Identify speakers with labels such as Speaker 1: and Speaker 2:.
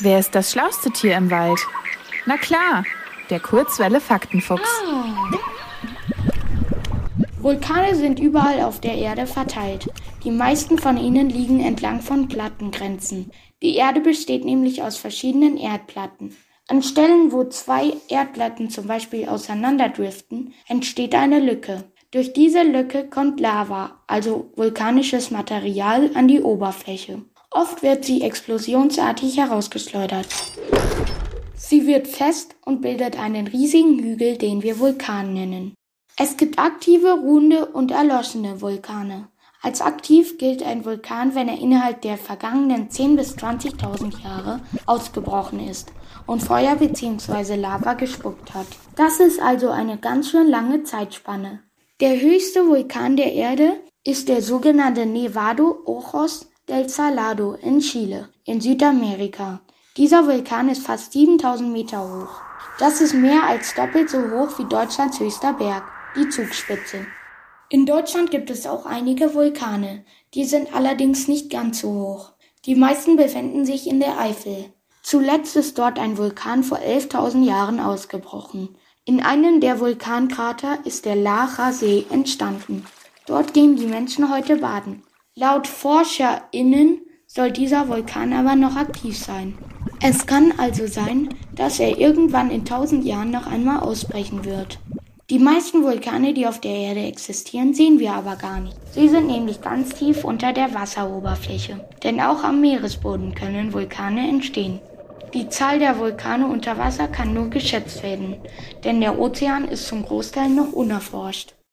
Speaker 1: Wer ist das schlauste Tier im Wald? Na klar, der Kurzwelle Faktenfuchs.
Speaker 2: Vulkane sind überall auf der Erde verteilt. Die meisten von ihnen liegen entlang von Plattengrenzen. Die Erde besteht nämlich aus verschiedenen Erdplatten. An Stellen, wo zwei Erdplatten zum Beispiel auseinanderdriften, entsteht eine Lücke. Durch diese Lücke kommt Lava, also vulkanisches Material, an die Oberfläche. Oft wird sie explosionsartig herausgeschleudert. Sie wird fest und bildet einen riesigen Hügel, den wir Vulkan nennen. Es gibt aktive, ruhende und erloschene Vulkane. Als aktiv gilt ein Vulkan, wenn er innerhalb der vergangenen 10 bis 20.000 Jahre ausgebrochen ist und Feuer bzw. Lava gespuckt hat. Das ist also eine ganz schön lange Zeitspanne. Der höchste Vulkan der Erde ist der sogenannte Nevado Ojos del Salado in Chile, in Südamerika. Dieser Vulkan ist fast 7000 Meter hoch. Das ist mehr als doppelt so hoch wie Deutschlands höchster Berg, die Zugspitze. In Deutschland gibt es auch einige Vulkane, die sind allerdings nicht ganz so hoch. Die meisten befinden sich in der Eifel. Zuletzt ist dort ein Vulkan vor 11.000 Jahren ausgebrochen. In einem der Vulkankrater ist der Lacher See entstanden. Dort gehen die Menschen heute baden. Laut ForscherInnen soll dieser Vulkan aber noch aktiv sein. Es kann also sein, dass er irgendwann in tausend Jahren noch einmal ausbrechen wird. Die meisten Vulkane, die auf der Erde existieren, sehen wir aber gar nicht. Sie sind nämlich ganz tief unter der Wasseroberfläche. Denn auch am Meeresboden können Vulkane entstehen. Die Zahl der Vulkane unter Wasser kann nur geschätzt werden, denn der Ozean ist zum Großteil noch unerforscht.